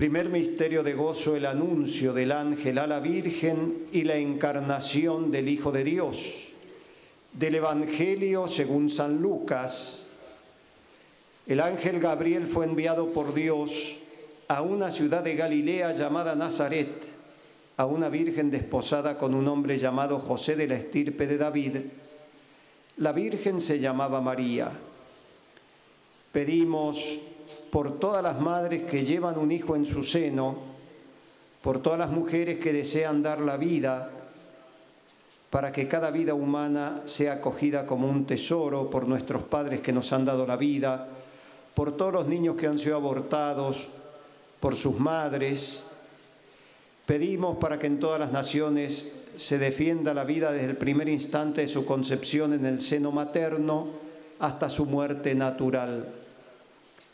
Primer misterio de gozo, el anuncio del ángel a la Virgen y la encarnación del Hijo de Dios. Del Evangelio según San Lucas. El ángel Gabriel fue enviado por Dios a una ciudad de Galilea llamada Nazaret, a una virgen desposada con un hombre llamado José de la estirpe de David. La virgen se llamaba María. Pedimos por todas las madres que llevan un hijo en su seno, por todas las mujeres que desean dar la vida, para que cada vida humana sea acogida como un tesoro por nuestros padres que nos han dado la vida, por todos los niños que han sido abortados, por sus madres. Pedimos para que en todas las naciones se defienda la vida desde el primer instante de su concepción en el seno materno hasta su muerte natural.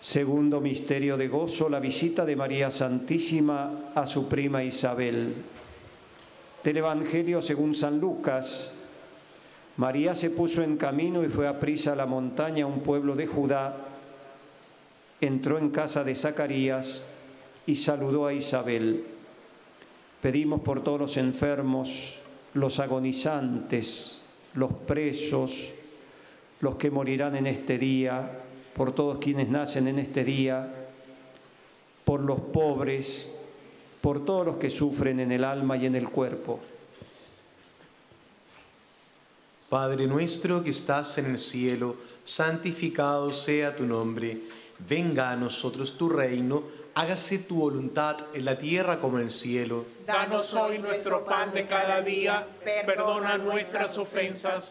Segundo misterio de gozo, la visita de María Santísima a su prima Isabel. Del Evangelio según San Lucas, María se puso en camino y fue a prisa a la montaña, un pueblo de Judá. Entró en casa de Zacarías y saludó a Isabel. Pedimos por todos los enfermos, los agonizantes, los presos, los que morirán en este día por todos quienes nacen en este día, por los pobres, por todos los que sufren en el alma y en el cuerpo. Padre nuestro que estás en el cielo, santificado sea tu nombre, venga a nosotros tu reino, hágase tu voluntad en la tierra como en el cielo. Danos hoy nuestro pan de cada día, perdona nuestras ofensas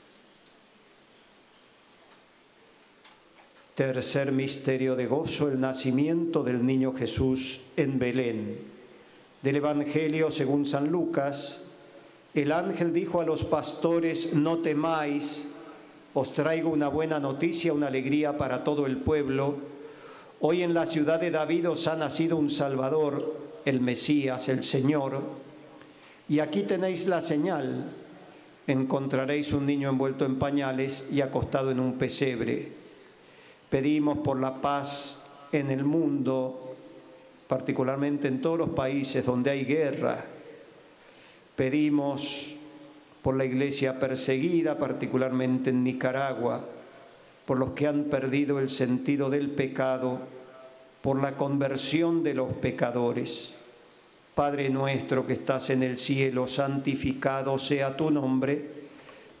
Tercer misterio de gozo, el nacimiento del niño Jesús en Belén. Del Evangelio según San Lucas, el ángel dijo a los pastores, no temáis, os traigo una buena noticia, una alegría para todo el pueblo. Hoy en la ciudad de David os ha nacido un Salvador, el Mesías, el Señor. Y aquí tenéis la señal. Encontraréis un niño envuelto en pañales y acostado en un pesebre. Pedimos por la paz en el mundo, particularmente en todos los países donde hay guerra. Pedimos por la iglesia perseguida, particularmente en Nicaragua, por los que han perdido el sentido del pecado, por la conversión de los pecadores. Padre nuestro que estás en el cielo, santificado sea tu nombre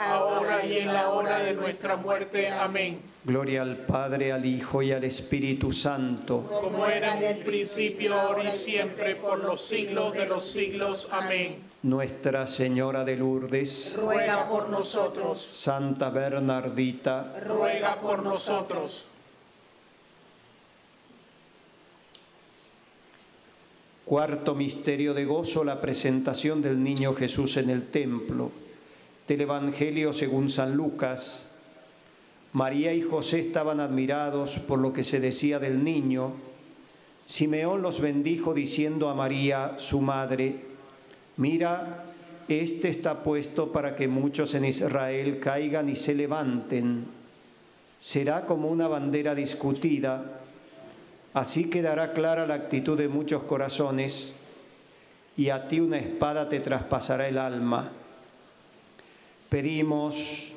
ahora y en la hora de nuestra muerte. Amén. Gloria al Padre, al Hijo y al Espíritu Santo. Como era en el principio, ahora y siempre, por los siglos de los siglos. Amén. Nuestra Señora de Lourdes, Ruega por nosotros, Santa Bernardita, ruega por nosotros. Cuarto misterio de gozo, la presentación del niño Jesús en el templo. Del Evangelio según San Lucas. María y José estaban admirados por lo que se decía del niño. Simeón los bendijo diciendo a María, su madre, mira, este está puesto para que muchos en Israel caigan y se levanten. Será como una bandera discutida Así quedará clara la actitud de muchos corazones y a ti una espada te traspasará el alma. Pedimos,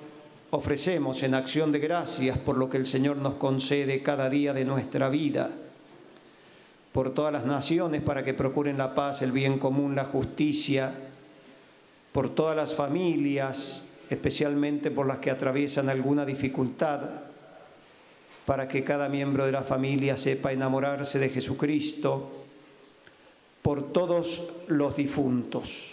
ofrecemos en acción de gracias por lo que el Señor nos concede cada día de nuestra vida, por todas las naciones para que procuren la paz, el bien común, la justicia, por todas las familias, especialmente por las que atraviesan alguna dificultad para que cada miembro de la familia sepa enamorarse de Jesucristo por todos los difuntos.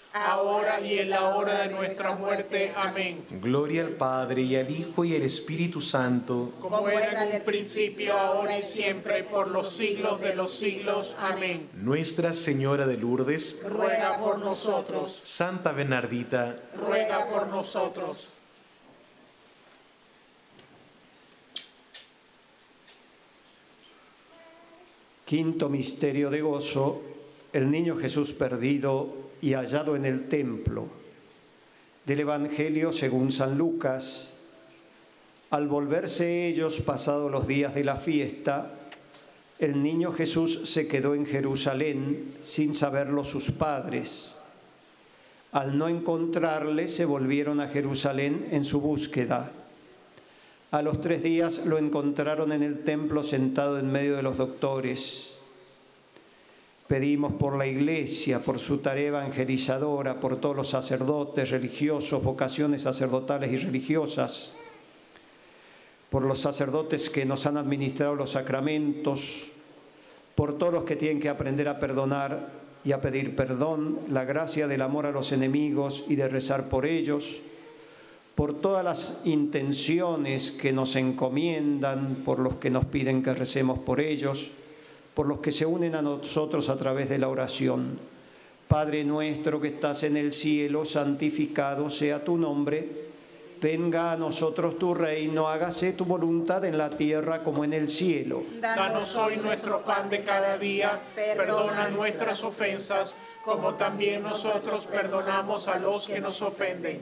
ahora y en la hora de nuestra muerte. Amén. Gloria al Padre y al Hijo y al Espíritu Santo. Como era en el principio, ahora y siempre, por los siglos de los siglos. Amén. Nuestra Señora de Lourdes, Ruega por nosotros, Santa Bernardita, ruega por nosotros. Quinto misterio de gozo, el niño Jesús perdido y hallado en el templo. Del Evangelio según San Lucas. Al volverse ellos pasados los días de la fiesta, el niño Jesús se quedó en Jerusalén sin saberlo sus padres. Al no encontrarle, se volvieron a Jerusalén en su búsqueda. A los tres días lo encontraron en el templo sentado en medio de los doctores. Pedimos por la Iglesia, por su tarea evangelizadora, por todos los sacerdotes religiosos, vocaciones sacerdotales y religiosas, por los sacerdotes que nos han administrado los sacramentos, por todos los que tienen que aprender a perdonar y a pedir perdón, la gracia del amor a los enemigos y de rezar por ellos, por todas las intenciones que nos encomiendan, por los que nos piden que recemos por ellos, por los que se unen a nosotros a través de la oración. Padre nuestro que estás en el cielo, santificado sea tu nombre. Venga a nosotros tu reino, hágase tu voluntad en la tierra como en el cielo. Danos hoy nuestro pan de cada día, perdona nuestras ofensas, como también nosotros perdonamos a los que nos ofenden.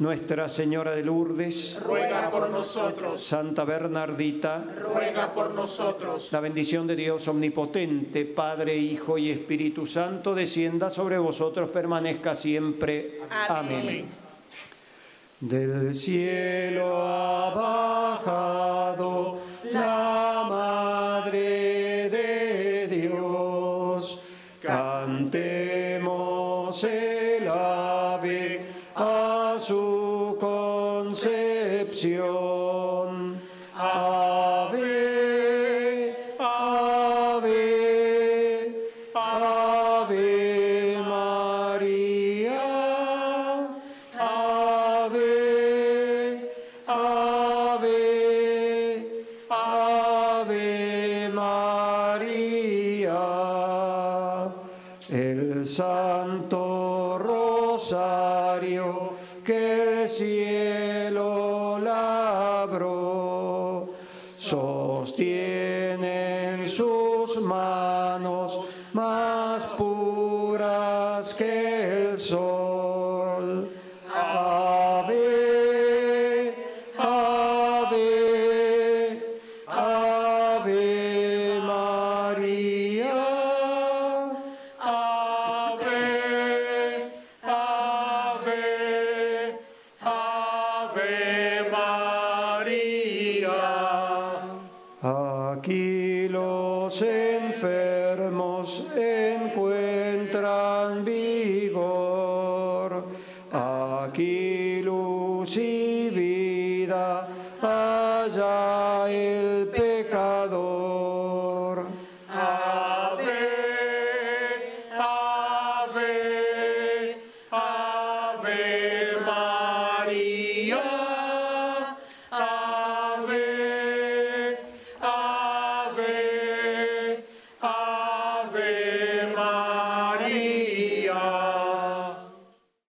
Nuestra Señora de Lourdes, Ruega por nosotros, Santa Bernardita, ruega por nosotros. La bendición de Dios omnipotente, Padre, Hijo y Espíritu Santo, descienda sobre vosotros, permanezca siempre. Amén. Amén. Del cielo ha bajado la Madre de Dios. Cantemos el su concepción.